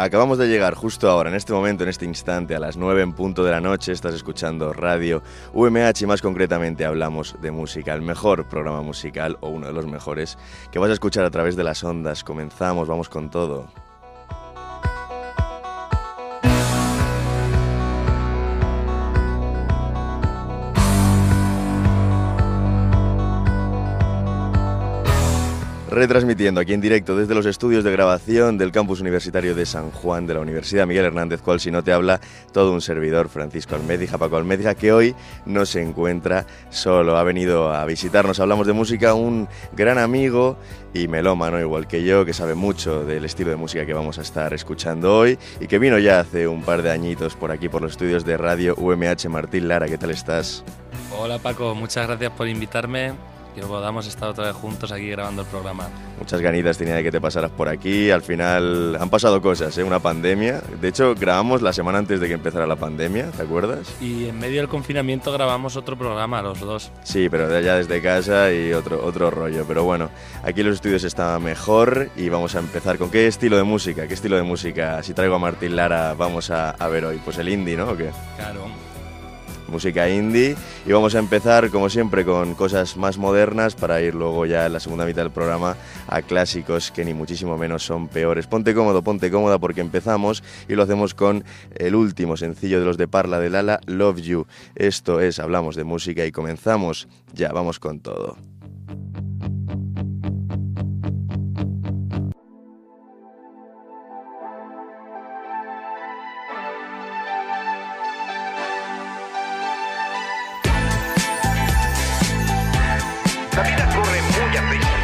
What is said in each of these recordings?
Acabamos de llegar justo ahora, en este momento, en este instante, a las 9 en punto de la noche. Estás escuchando Radio UMH y más concretamente hablamos de música, el mejor programa musical o uno de los mejores que vas a escuchar a través de las ondas. Comenzamos, vamos con todo. Retransmitiendo aquí en directo desde los estudios de grabación del campus universitario de San Juan de la Universidad Miguel Hernández, cual si no te habla todo un servidor Francisco Almedija, Paco Almedija, que hoy no se encuentra solo, ha venido a visitarnos, hablamos de música, un gran amigo y melómano igual que yo, que sabe mucho del estilo de música que vamos a estar escuchando hoy y que vino ya hace un par de añitos por aquí por los estudios de radio UMH Martín Lara, ¿qué tal estás? Hola Paco, muchas gracias por invitarme que podamos estar otra vez juntos aquí grabando el programa. Muchas ganitas tenía de que te pasaras por aquí. Al final han pasado cosas, ¿eh? una pandemia. De hecho, grabamos la semana antes de que empezara la pandemia, ¿te acuerdas? Y en medio del confinamiento grabamos otro programa, los dos. Sí, pero ya desde casa y otro, otro rollo. Pero bueno, aquí los estudios está mejor y vamos a empezar. ¿Con qué estilo de música? ¿Qué estilo de música? Si traigo a Martín Lara, vamos a, a ver hoy. Pues el indie, ¿no? ¿O qué? Claro música indie. Y vamos a empezar, como siempre, con cosas más modernas para ir luego ya en la segunda mitad del programa a clásicos que ni muchísimo menos son peores. Ponte cómodo, ponte cómoda porque empezamos y lo hacemos con el último sencillo de los de Parla del Ala, Love You. Esto es, hablamos de música y comenzamos. Ya, vamos con todo. Colombia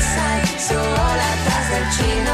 Side, so all atrás del chino.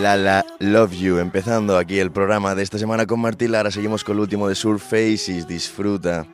La Love You, empezando aquí el programa de esta semana con Martín Lara, seguimos con el último de Surfaces, disfruta.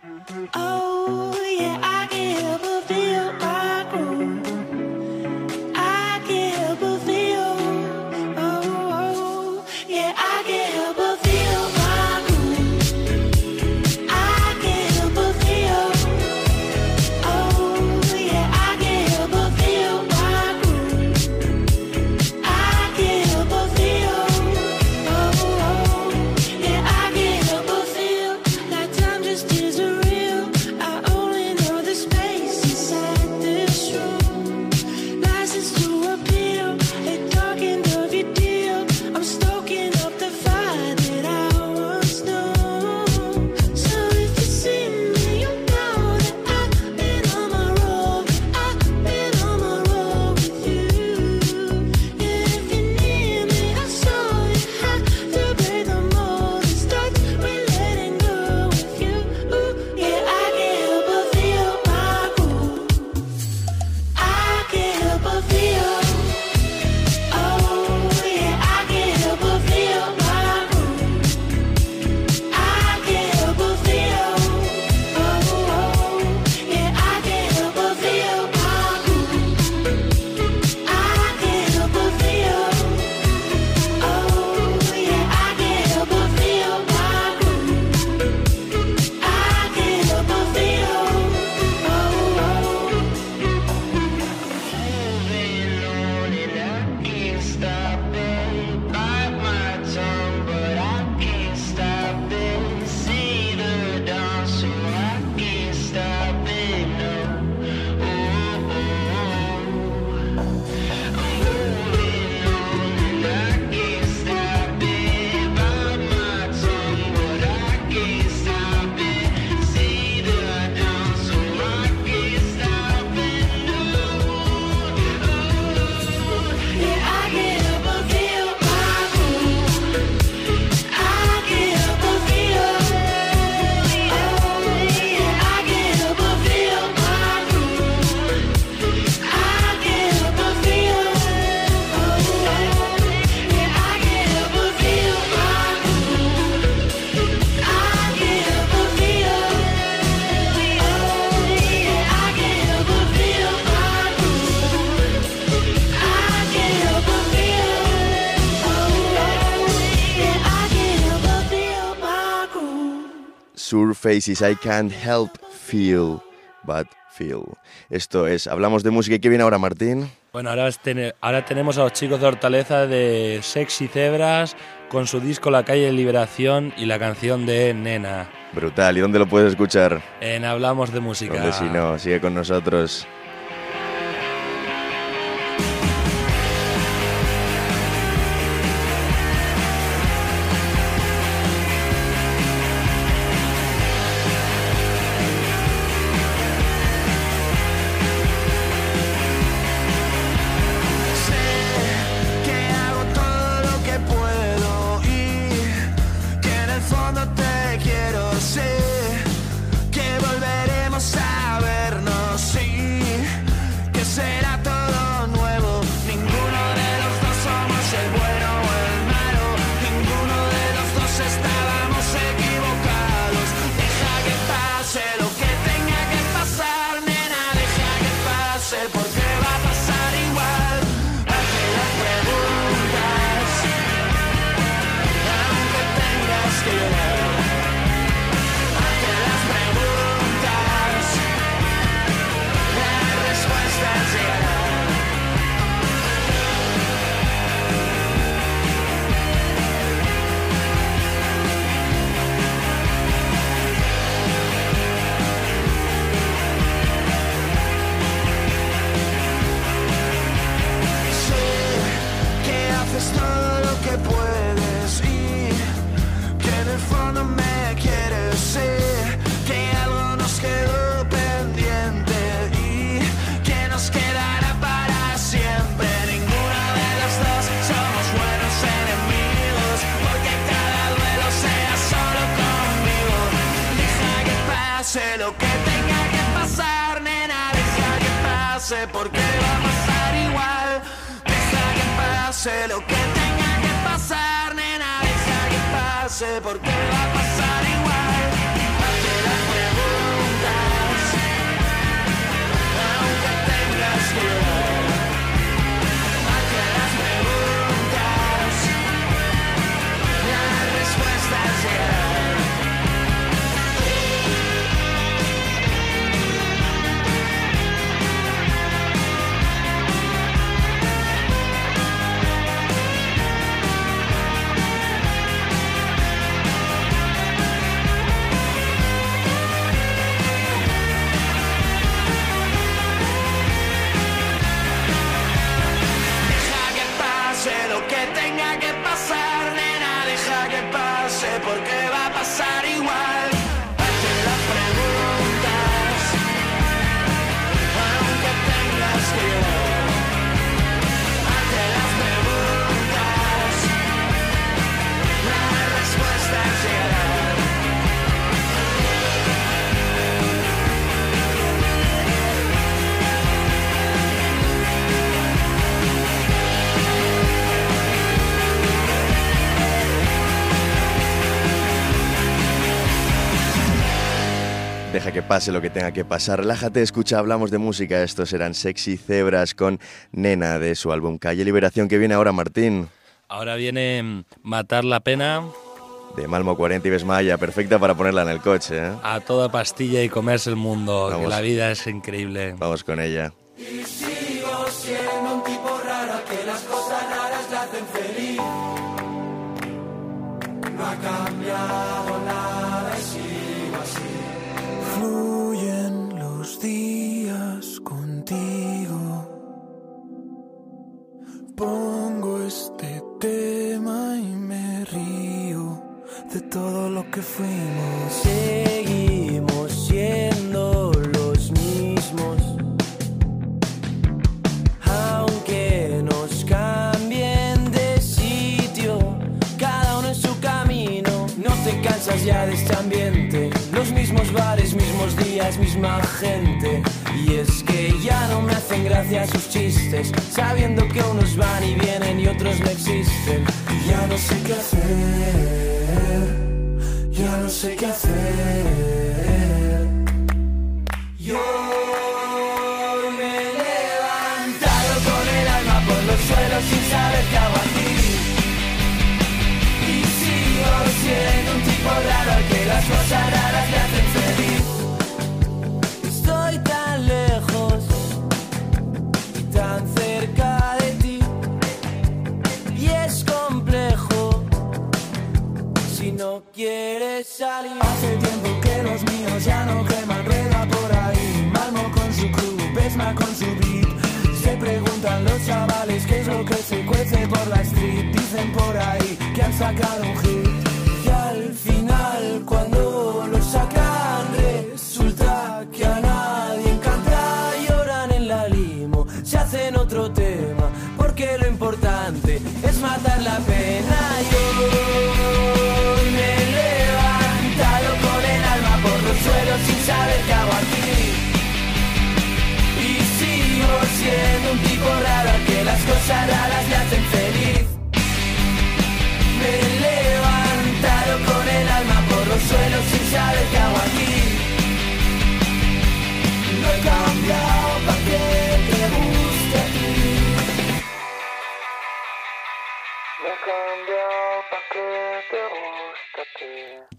Surfaces, I can't help feel, but feel. Esto es, hablamos de música. ¿Y qué viene ahora, Martín? Bueno, ahora, ahora tenemos a los chicos de Hortaleza de Sexy Cebras con su disco La calle de Liberación y la canción de Nena. Brutal. ¿Y dónde lo puedes escuchar? En Hablamos de Música. Donde si no, sigue con nosotros. Deja que pase lo que tenga que pasar. Relájate, escucha, hablamos de música. Estos eran Sexy Cebras con Nena de su álbum Calle Liberación. que viene ahora, Martín? Ahora viene mm, Matar la Pena. De Malmo 40 y Besmaya, perfecta para ponerla en el coche. ¿eh? A toda pastilla y comerse el mundo, que la vida es increíble. Vamos con ella. Y sigo siendo un tipo días contigo. Pongo este tema y me río de todo lo que fuimos. Seguimos siendo los mismos. Aunque nos cambien de sitio, cada uno en su camino. No te cansas ya de este ambiente. Los mismos bares, mismos días, misma gente. Y es que ya no me hacen gracia sus chistes, sabiendo que unos van y vienen y otros no existen. Y ya no sé qué hacer. Ya no sé qué hacer. Yo me he levantado con el alma por los suelos sin saber qué hago aquí. Y sigo siendo un tipo raro las cosas raras me hacen feliz. Estoy tan lejos y tan cerca de ti. Y es complejo si no quieres salir. Hace tiempo que los míos ya no queman rega por ahí. Malmo con su club, Pesma con su beat. Se preguntan los chavales qué es lo que se cuece por la street. Dicen por ahí que han sacado un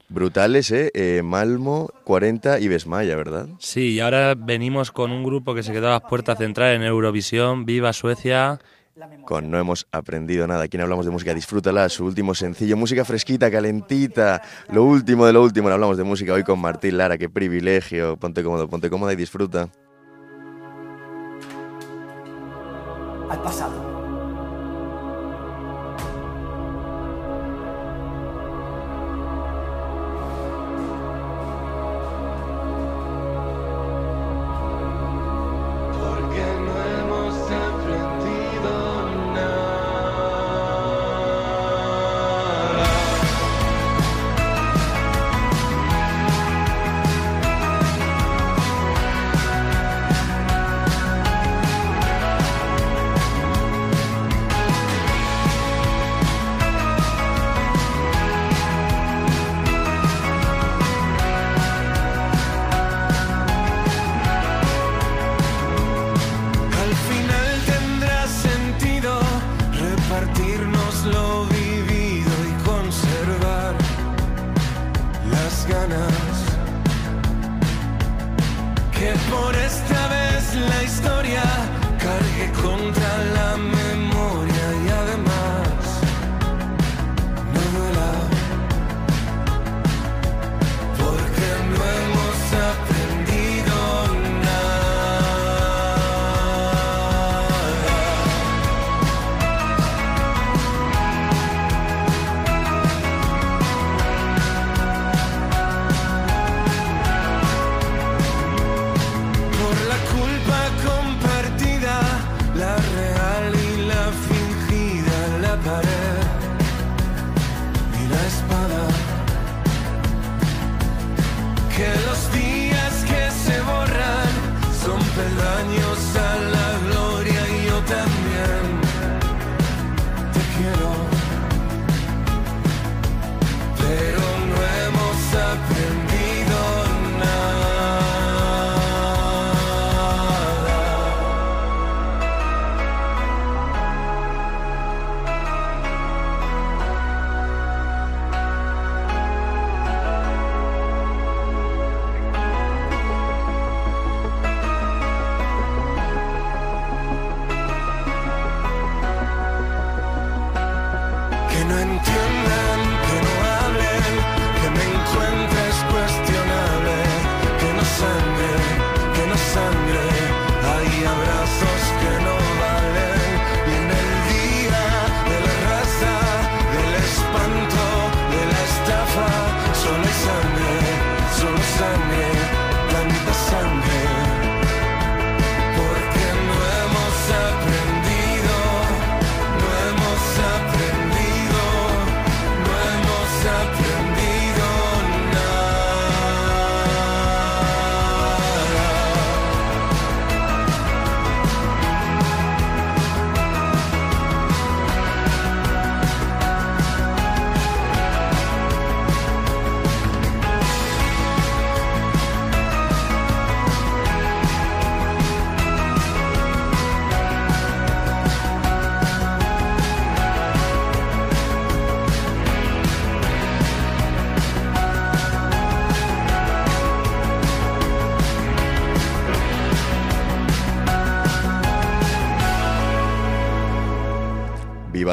Brutales, ¿eh? Eh, Malmo, 40 y Besmaya, ¿verdad? Sí, y ahora venimos con un grupo que se quedó a las puertas centrales en Eurovisión, Viva Suecia. Con No hemos aprendido nada. Aquí en Hablamos de Música, disfrútala, su último sencillo. Música fresquita, calentita. Lo último de lo último. en Hablamos de Música hoy con Martín Lara. Qué privilegio. Ponte cómodo, ponte cómoda y disfruta. Al pasado.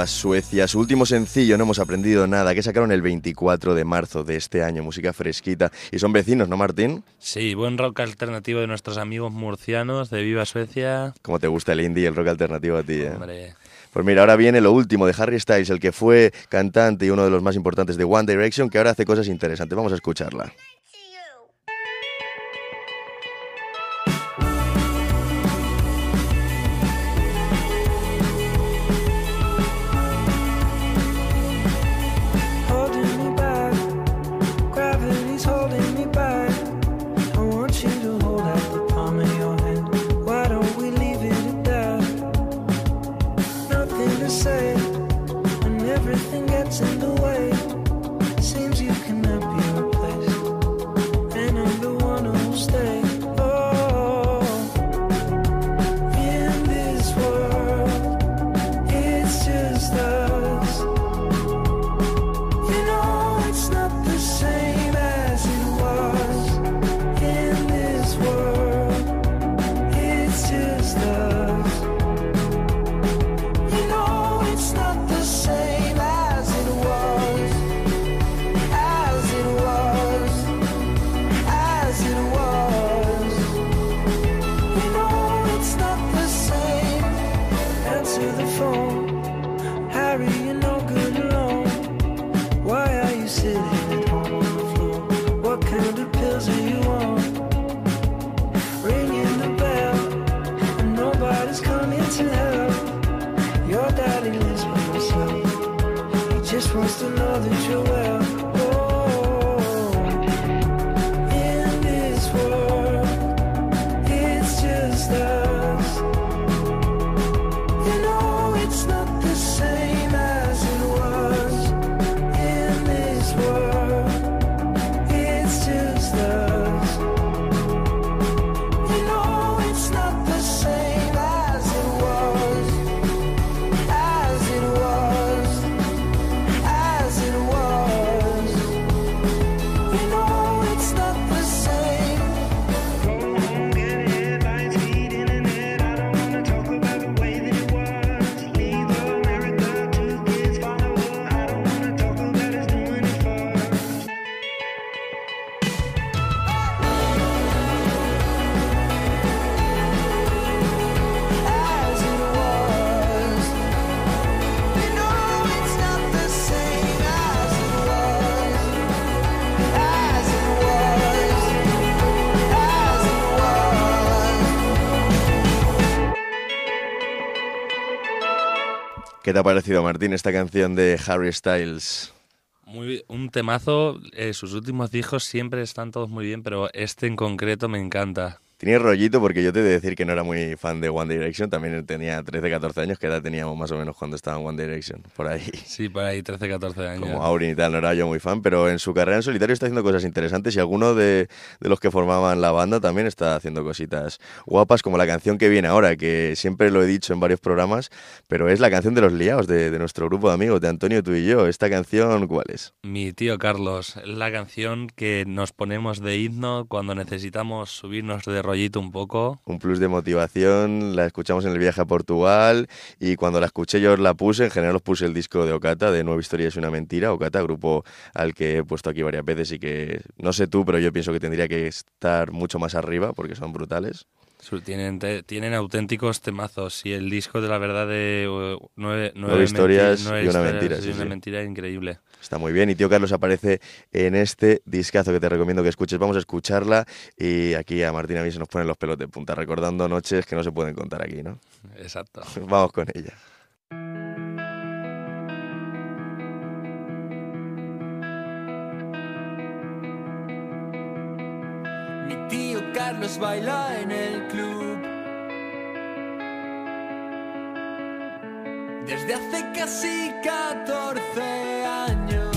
Suecia. Su último sencillo, No hemos aprendido nada, que sacaron el 24 de marzo de este año. Música fresquita. Y son vecinos, ¿no, Martín? Sí, buen rock alternativo de nuestros amigos murcianos de Viva Suecia. Como te gusta el indie y el rock alternativo a ti, ¿eh? Hombre, Pues mira, ahora viene lo último de Harry Styles, el que fue cantante y uno de los más importantes de One Direction, que ahora hace cosas interesantes. Vamos a escucharla. ¿Qué te ha parecido, Martín, esta canción de Harry Styles? muy, un temazo. eh, sus últimos discos siempre están todos muy bien, pero este en concreto me encanta. Tenía rollito porque yo te he de decir que no era muy fan de One Direction, también tenía 13, 14 años, que edad teníamos más o menos cuando estaba en One Direction, por ahí. Sí, por ahí 13, 14 años. Como Aurin y tal, no era yo muy fan, pero en su carrera en solitario está haciendo cosas interesantes y alguno de, de los que formaban la banda también está haciendo cositas guapas, como la canción que viene ahora, que siempre lo he dicho en varios programas, pero es la canción de los liados de, de nuestro grupo de amigos, de Antonio, tú y yo. ¿Esta canción cuál es? Mi tío Carlos, la canción que nos ponemos de himno cuando necesitamos subirnos de rollito un poco. Un plus de motivación, la escuchamos en el viaje a Portugal y cuando la escuché yo la puse, en general os puse el disco de Ocata, de Nueva Historia es una mentira, Ocata, grupo al que he puesto aquí varias veces y que, no sé tú, pero yo pienso que tendría que estar mucho más arriba porque son brutales. Tienen, te- tienen auténticos temazos y el disco de la verdad de eh, nueve, Nueve historias menti- nueve y una historias mentira, y sí, una sí. mentira increíble. Está muy bien y tío Carlos aparece en este discazo que te recomiendo que escuches. Vamos a escucharla y aquí a Martín y a mí se nos ponen los pelos de punta, recordando noches que no se pueden contar aquí, ¿no? Exacto. Vamos con ella. Mi tío Carlos baila en el club. Desde hace casi 14 años.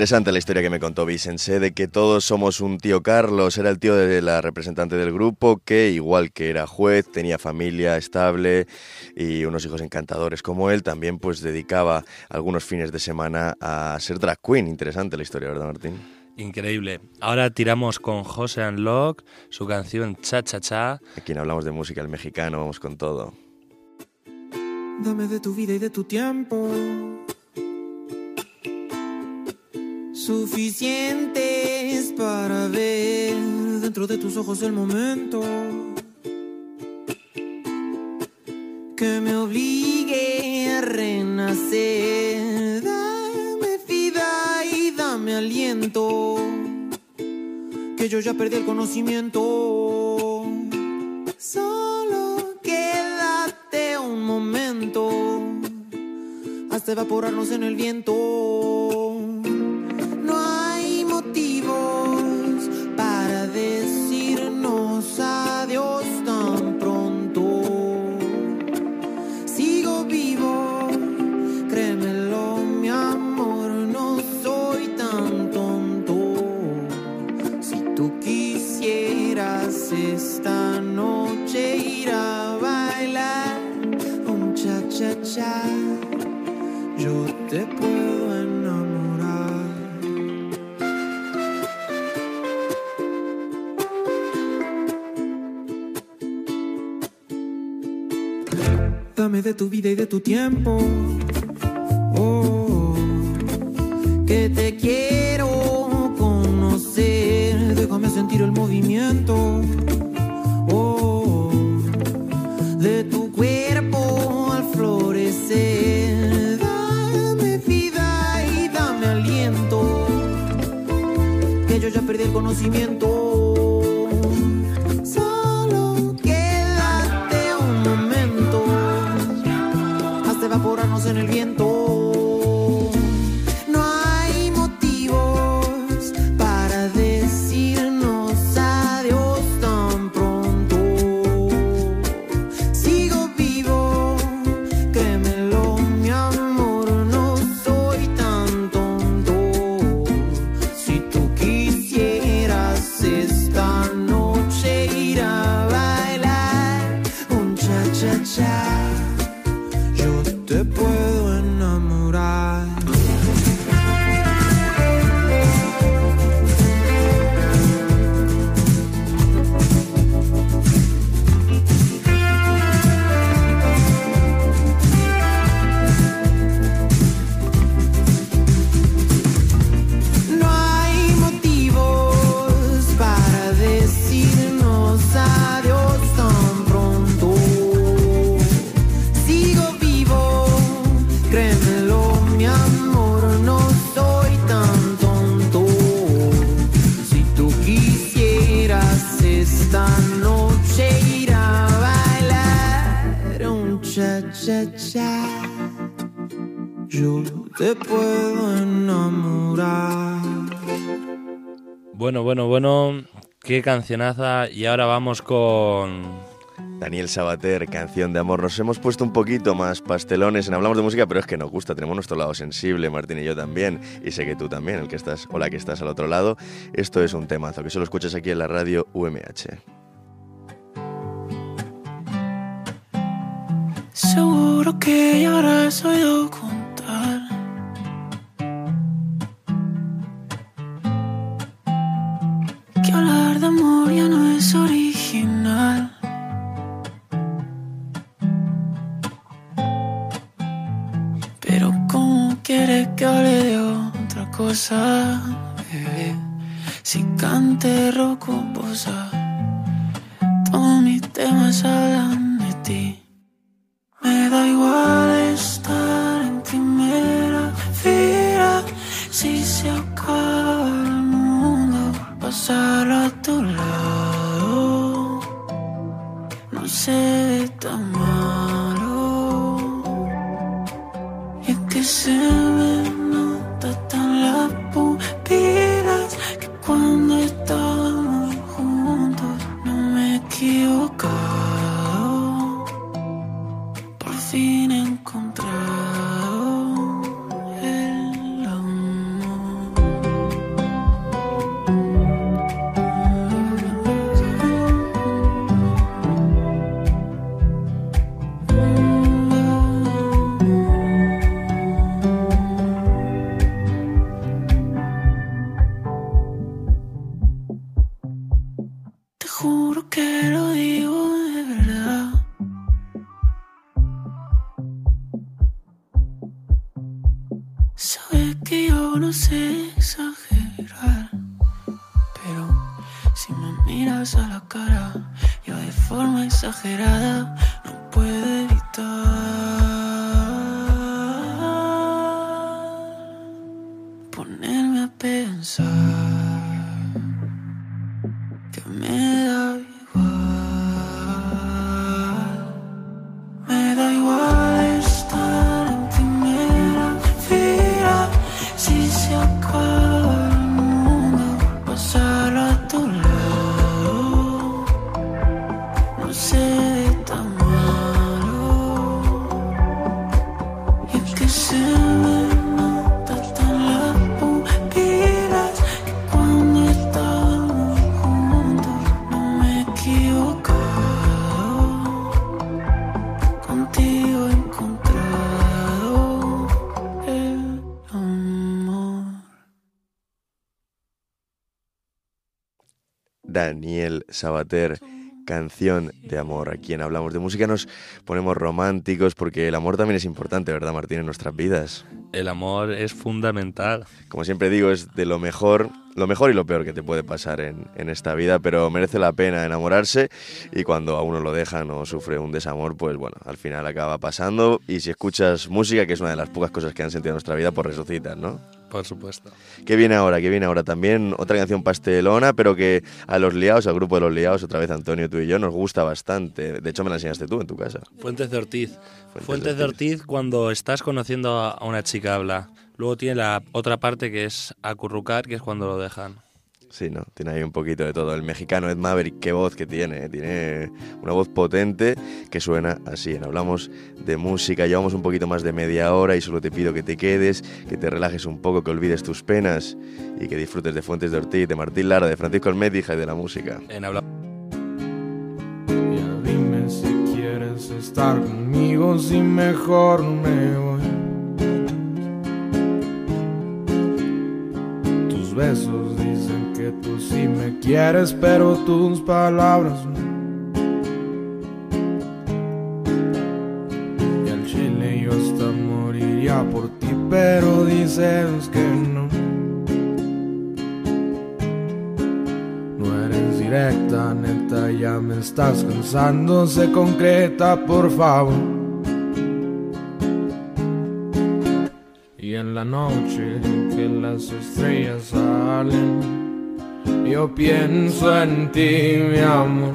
Interesante la historia que me contó Vicente de que todos somos un tío Carlos, era el tío de la representante del grupo que, igual que era juez, tenía familia estable y unos hijos encantadores como él, también pues dedicaba algunos fines de semana a ser drag queen. Interesante la historia, ¿verdad Martín? Increíble. Ahora tiramos con José Unlock, su canción Cha Cha Cha. Aquí no hablamos de música, el mexicano, vamos con todo. Dame de tu vida y de tu tiempo. Suficientes para ver dentro de tus ojos el momento que me obligue a renacer. Dame vida y dame aliento, que yo ya perdí el conocimiento. Solo quédate un momento hasta evaporarnos en el viento. Qué cancionaza. Y ahora vamos con Daniel Sabater, canción de amor. Nos hemos puesto un poquito más pastelones en Hablamos de Música, pero es que nos gusta, tenemos nuestro lado sensible, Martín y yo también, y sé que tú también, el que estás o la que estás al otro lado. Esto es un temazo, que solo escuchas aquí en la radio UMH. Seguro que ya habrás oído contar hablar de amor ya no es original. Pero ¿cómo quiere que hable de otra cosa, bebé? Si cante rock o bossa, todos mis temas hablan de ti. Me da igual No sé tan malo. Y es que se me Daniel Sabater, canción de amor. Aquí en Hablamos de Música nos ponemos románticos porque el amor también es importante, ¿verdad, Martín, en nuestras vidas? El amor es fundamental. Como siempre digo, es de lo mejor, lo mejor y lo peor que te puede pasar en, en esta vida, pero merece la pena enamorarse y cuando a uno lo dejan o sufre un desamor, pues bueno, al final acaba pasando y si escuchas música, que es una de las pocas cosas que han sentido en nuestra vida, pues resucitas, ¿no? Por supuesto. ¿Qué viene ahora? ¿Qué viene ahora? También otra canción pastelona, pero que a los liados, al grupo de los liados, otra vez Antonio, tú y yo, nos gusta bastante. De hecho, me la enseñaste tú en tu casa. Fuentes de Ortiz. Fuentes Fuentes, de de Ortiz cuando estás conociendo a a una chica habla. Luego tiene la otra parte que es acurrucar, que es cuando lo dejan. Sí, ¿no? Tiene ahí un poquito de todo. El mexicano Ed Maverick, qué voz que tiene. ¿eh? Tiene una voz potente que suena así. En Hablamos de música, llevamos un poquito más de media hora y solo te pido que te quedes, que te relajes un poco, que olvides tus penas y que disfrutes de Fuentes de Ortiz, de Martín Lara, de Francisco Almedija y de la música. En habla Ya dime si quieres estar conmigo, si mejor me voy. Tus besos dicen que tú sí me quieres, pero tus palabras no. Y al chile yo hasta moriría por ti, pero dices que no. No eres directa, neta, ya me estás cansando, se concreta, por favor. En la noche que las estrellas salen, yo pienso en ti, mi amor.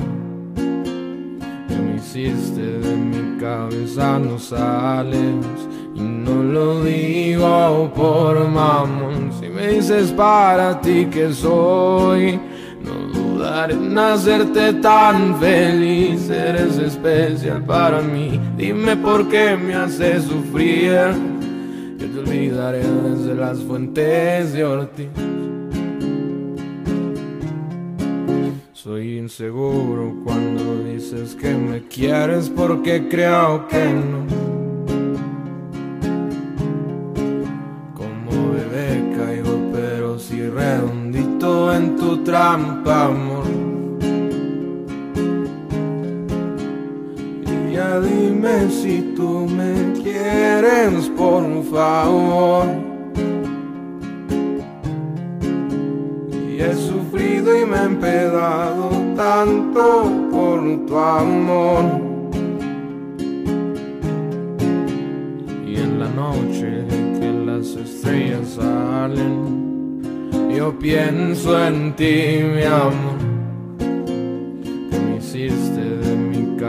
Que me hiciste de mi cabeza, no sales y no lo digo por mamón. Si me dices para ti que soy, no dudaré en hacerte tan feliz. Eres especial para mí. Dime por qué me haces sufrir. Olvidaré desde las fuentes de Ortiz. Soy inseguro cuando dices que me quieres porque creo que no. Como bebé caigo pero si redondito en tu trampa, amor. Y ya si tú me quieres, por favor. Y he sufrido y me he empedado tanto por tu amor. Y en la noche que las estrellas salen, yo pienso en ti, mi amor. Que me hiciste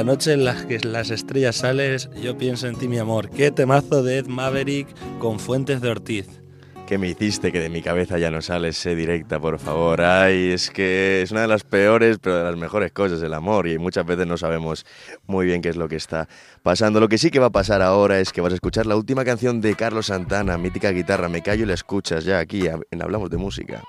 La noche en la que las estrellas sales, yo pienso en ti, mi amor. Qué temazo de Ed Maverick con Fuentes de Ortiz. ¿Qué me hiciste que de mi cabeza ya no sale ese directa, por favor? Ay, es que es una de las peores, pero de las mejores cosas, el amor, y muchas veces no sabemos muy bien qué es lo que está pasando. Lo que sí que va a pasar ahora es que vas a escuchar la última canción de Carlos Santana, mítica guitarra, me callo y la escuchas ya aquí en Hablamos de Música.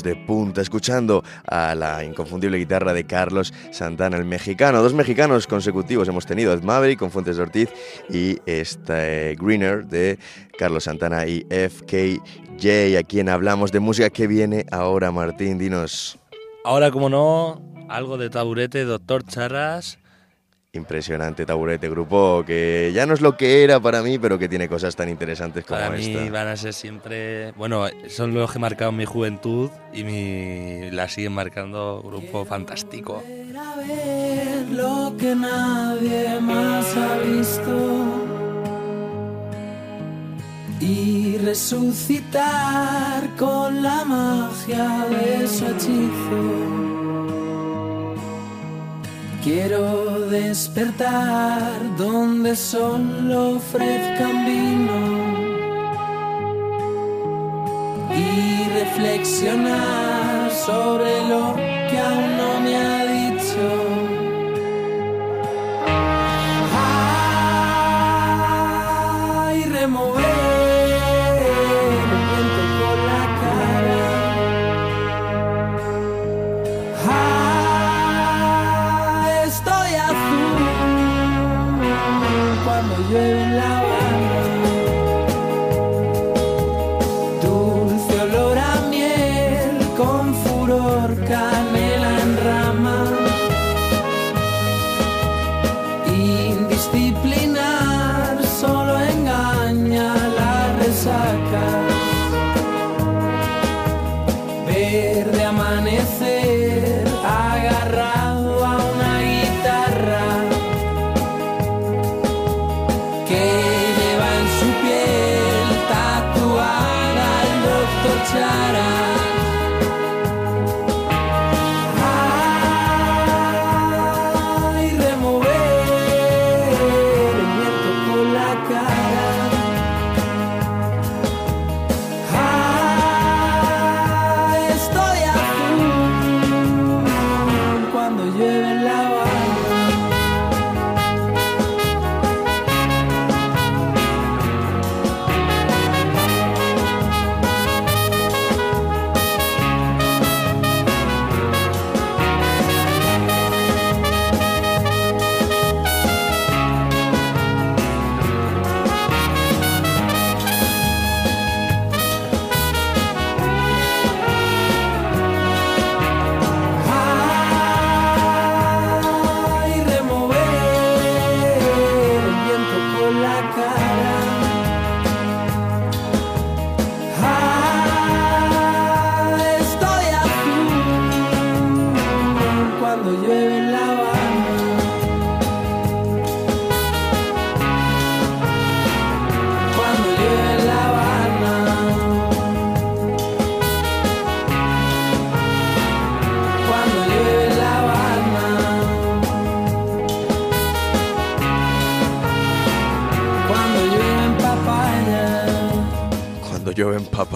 De punta, escuchando a la inconfundible guitarra de Carlos Santana, el mexicano. Dos mexicanos consecutivos hemos tenido, Ed Maverick con Fuentes de Ortiz y este Greener de Carlos Santana y FKJ, a quien hablamos de música que viene ahora, Martín, dinos. Ahora, como no, algo de taburete, doctor Charras. Impresionante taburete, grupo que ya no es lo que era para mí, pero que tiene cosas tan interesantes como Para mí esta. van a ser siempre. Bueno, son los que marcaron mi juventud y mi, la siguen marcando. Grupo fantástico. a ver lo que nadie más ha visto y resucitar con la magia de su hechizo. Quiero despertar donde solo ofrezcan vino y reflexionar sobre lo que aún no me ha dicho.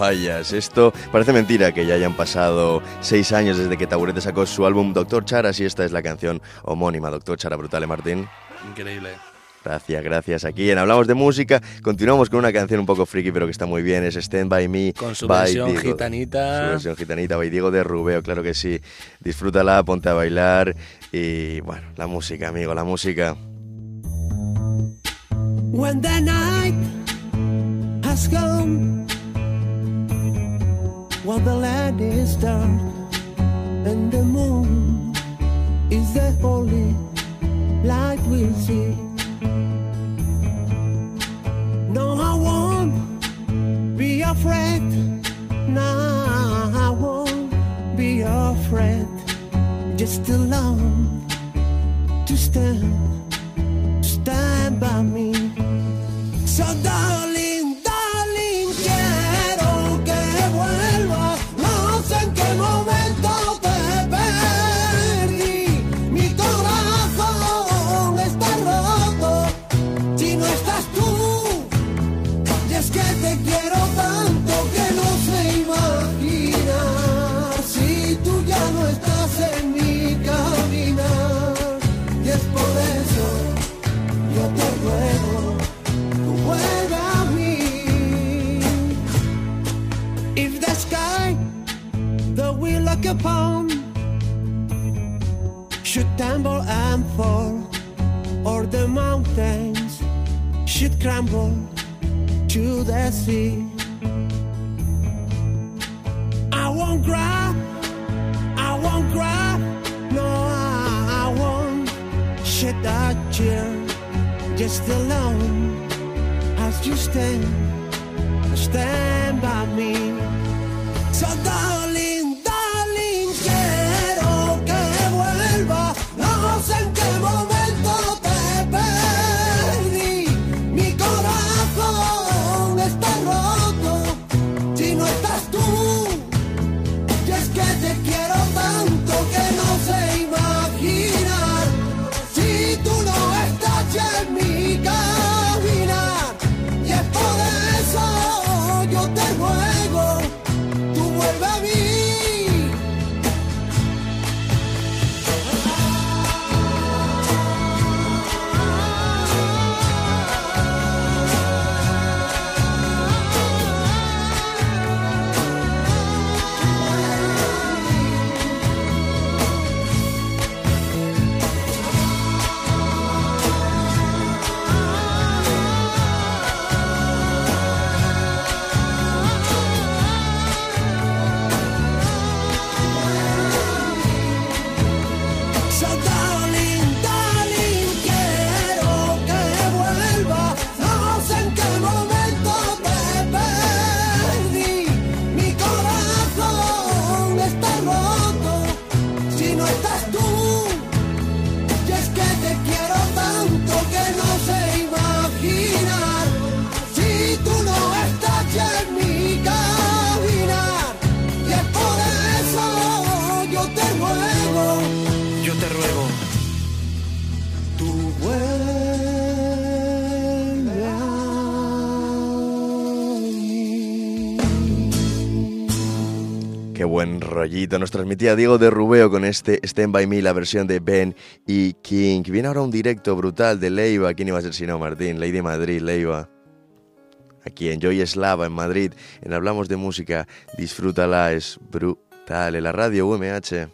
Papayas. Esto parece mentira que ya hayan pasado seis años desde que Taburete sacó su álbum Doctor Charas y esta es la canción homónima Doctor Chara Brutale Martín. Increíble. Gracias, gracias. Aquí en Hablamos de Música continuamos con una canción un poco friki pero que está muy bien. Es Stand By Me. Con su by versión Diego- gitanita. Su versión gitanita by Diego de Rubeo, claro que sí. Disfrútala, ponte a bailar y bueno, la música, amigo, la música. When the night has come, while the land is dark, and the moon is the only light we'll see. No, I won't be afraid. No, I won't be afraid. Just alone to stand stand by me. So darling, the mountains should crumble to the sea. I won't cry, I won't cry, no, I, I won't shed a tear, just alone as you stand, stand by me. So darling, buen rollito nos transmitía Diego de Rubeo con este Stand By Me, la versión de Ben y King. Viene ahora un directo brutal de Leiva. ¿Quién iba a ser si no, Martín? De Madrid, Leiva. Aquí en Joy Eslava, en Madrid, en Hablamos de Música. Disfrútala, es brutal. En la radio UMH.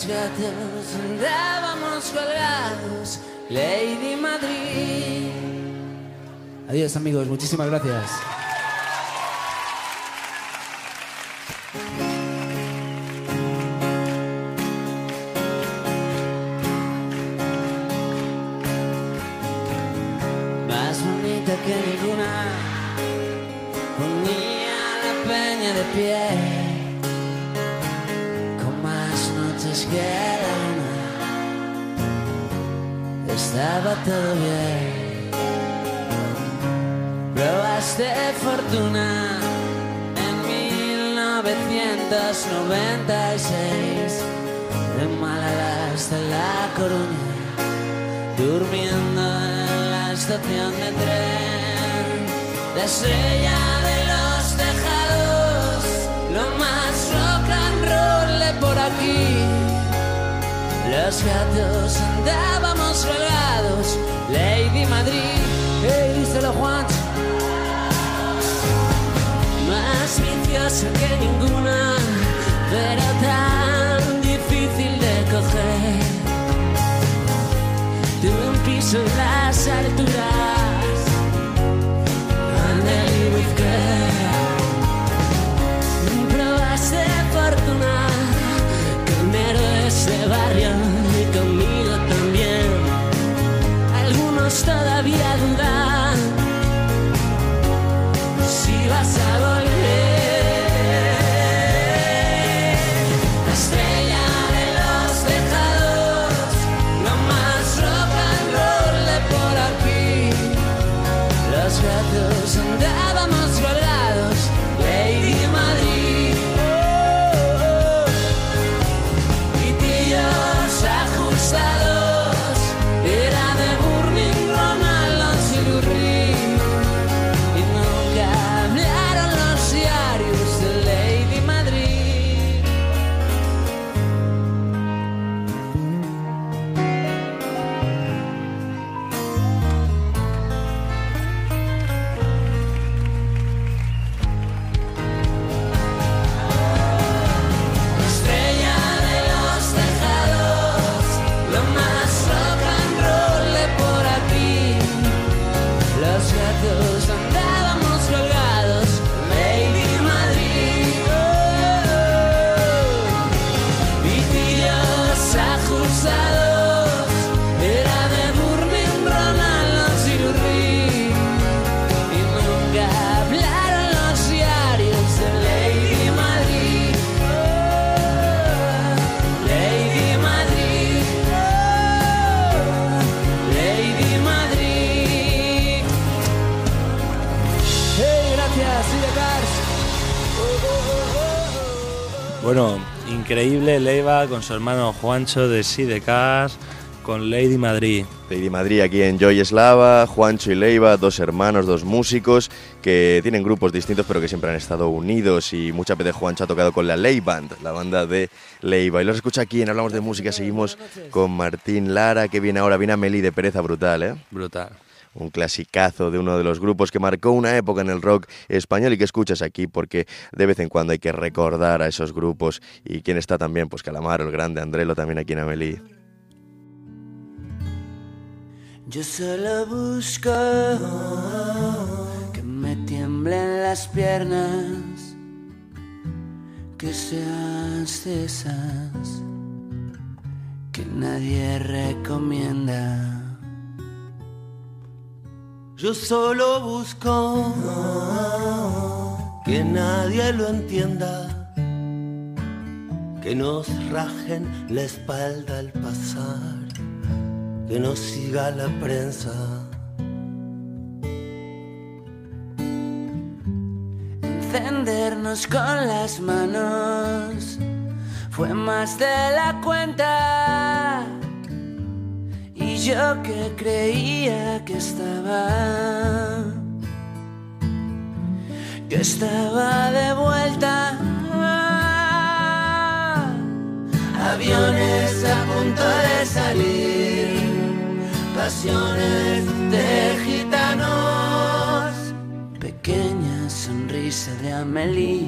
Los gatos andábamos colgados, Lady Madrid. Adiós amigos, muchísimas gracias. Coruña durmiendo en la estación de tren, la estrella de los tejados, lo más rock and roll de por aquí. Los gatos andábamos colgados, Lady Madrid, hey, díselo Juan. Más viciosa que ninguna, pero tan Tuve un piso en las alturas. Bueno, increíble Leiva con su hermano Juancho de Sidecas, con Lady Madrid. Lady Madrid aquí en Joy Eslava, Juancho y Leiva, dos hermanos, dos músicos que tienen grupos distintos pero que siempre han estado unidos y muchas veces Juancho ha tocado con la Ley Band, la banda de Leiva. Y los escucha aquí en Hablamos de Música, seguimos con Martín Lara que viene ahora, viene Amelie de Pereza Brutal, ¿eh? Brutal. Un clasicazo de uno de los grupos que marcó una época en el rock español y que escuchas aquí porque de vez en cuando hay que recordar a esos grupos y quién está también, pues Calamaro, el grande Andrelo también aquí en Amelie. Yo solo busco que me tiemblen las piernas, que seas de esas que nadie recomienda. Yo solo busco que nadie lo entienda, que nos rajen la espalda al pasar, que nos siga la prensa. Encendernos con las manos fue más de la cuenta. Y yo que creía que estaba, yo estaba de vuelta. Aviones a punto de salir, pasiones de gitanos, pequeña sonrisa de Amelie,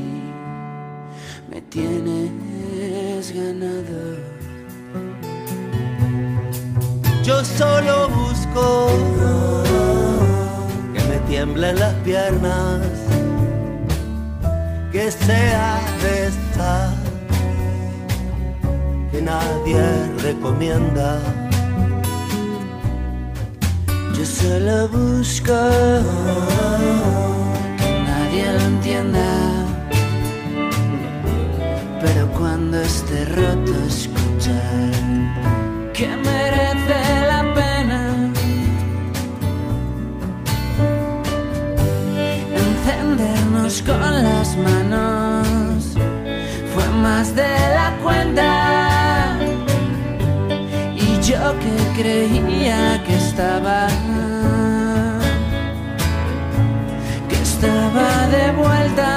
me tienes ganado. Yo solo busco que me tiemblen las piernas, que sea de esta que nadie recomienda. Yo solo busco que nadie lo entienda, pero cuando esté roto escuchar que merece con las manos. Fue más de la cuenta. Y yo que creía que estaba que estaba de vuelta.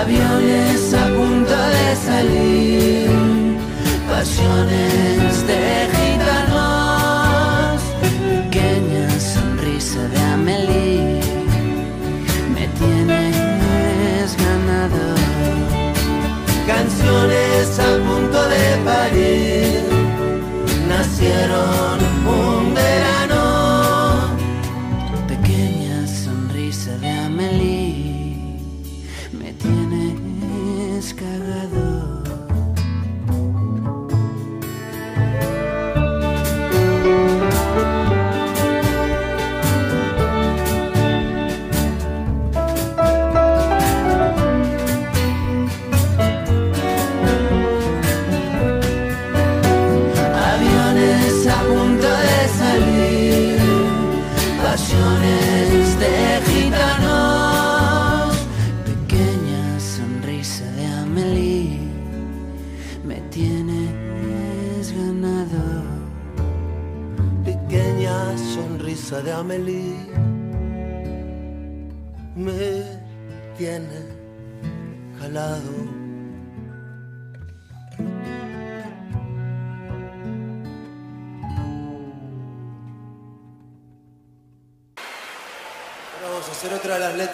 Aviones a punto de salir pasiones de gitanos pequeña sonrisa de Amelie Canciones a punto de parir nacieron un verano.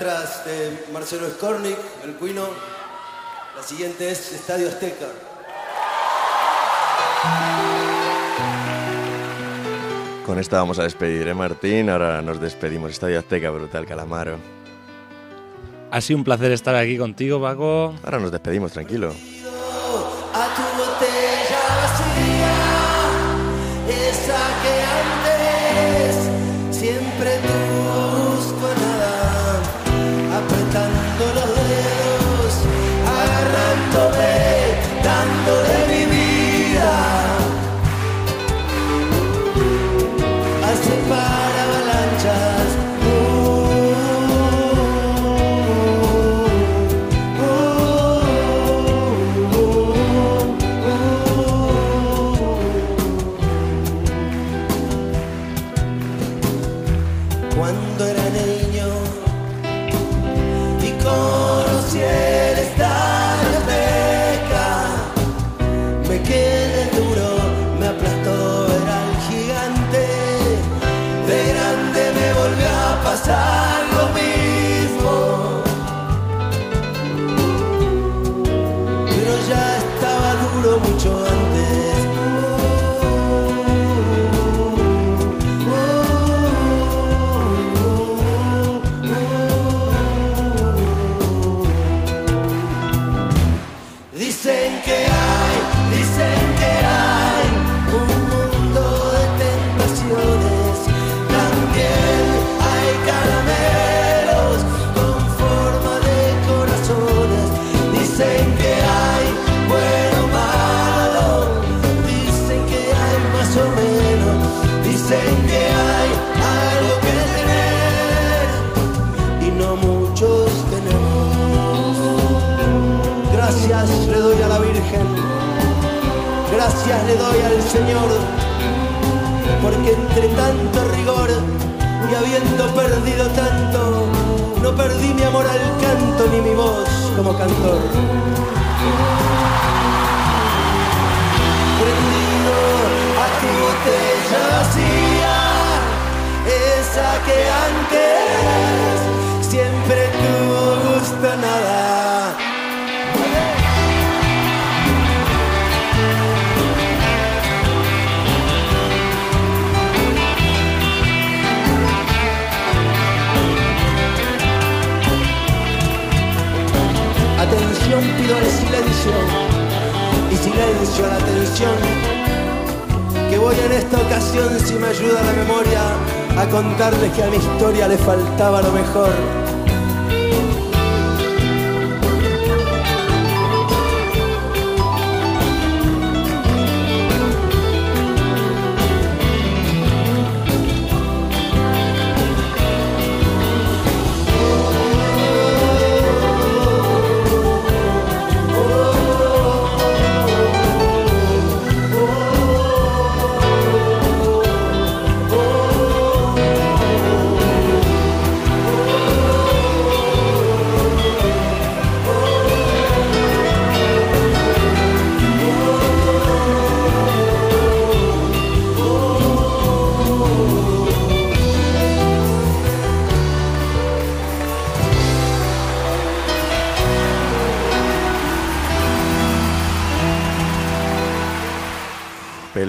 De Marcelo Skornik, el cuino. La siguiente es Estadio Azteca. Con esta vamos a despedir, ¿eh, Martín? Ahora nos despedimos. Estadio Azteca, brutal, Calamaro. Ha sido un placer estar aquí contigo, Paco. Ahora nos despedimos, tranquilo.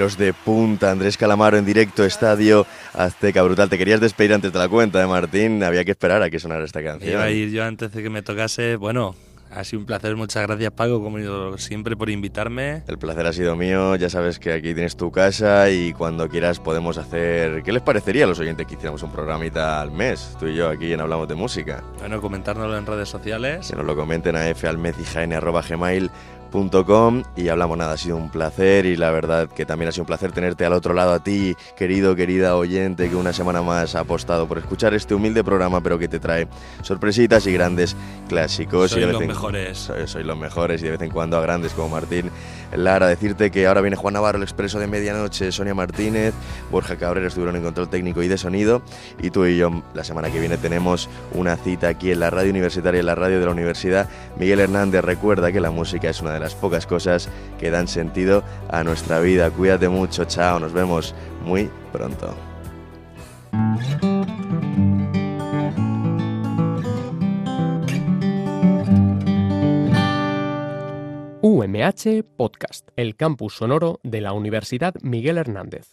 Pelos de punta, Andrés Calamaro en directo, estadio Azteca, brutal. Te querías despedir antes de la cuenta, de Martín? Había que esperar a que sonara esta canción. Iba a ir yo antes de que me tocase. Bueno, ha sido un placer. Muchas gracias, Paco, como siempre, por invitarme. El placer ha sido mío. Ya sabes que aquí tienes tu casa y cuando quieras podemos hacer. ¿Qué les parecería a los oyentes que hiciéramos un programita al mes? Tú y yo aquí en Hablamos de Música. Bueno, comentárnoslo en redes sociales. Que nos lo comenten a falmezijaene.gmail.com Com y hablamos nada, ha sido un placer y la verdad que también ha sido un placer tenerte al otro lado a ti, querido, querida oyente, que una semana más ha apostado por escuchar este humilde programa, pero que te trae sorpresitas y grandes clásicos. Soy y los en- mejores. Soy, soy los mejores y de vez en cuando a grandes como Martín Lara. Decirte que ahora viene Juan Navarro, el expreso de medianoche, Sonia Martínez, Borja Cabrera estuvieron en control técnico y de sonido y tú y yo la semana que viene tenemos una cita aquí en la radio universitaria, en la radio de la universidad. Miguel Hernández recuerda que la música es una de las pocas cosas que dan sentido a nuestra vida. Cuídate mucho, chao, nos vemos muy pronto. UMH Podcast, el campus sonoro de la Universidad Miguel Hernández.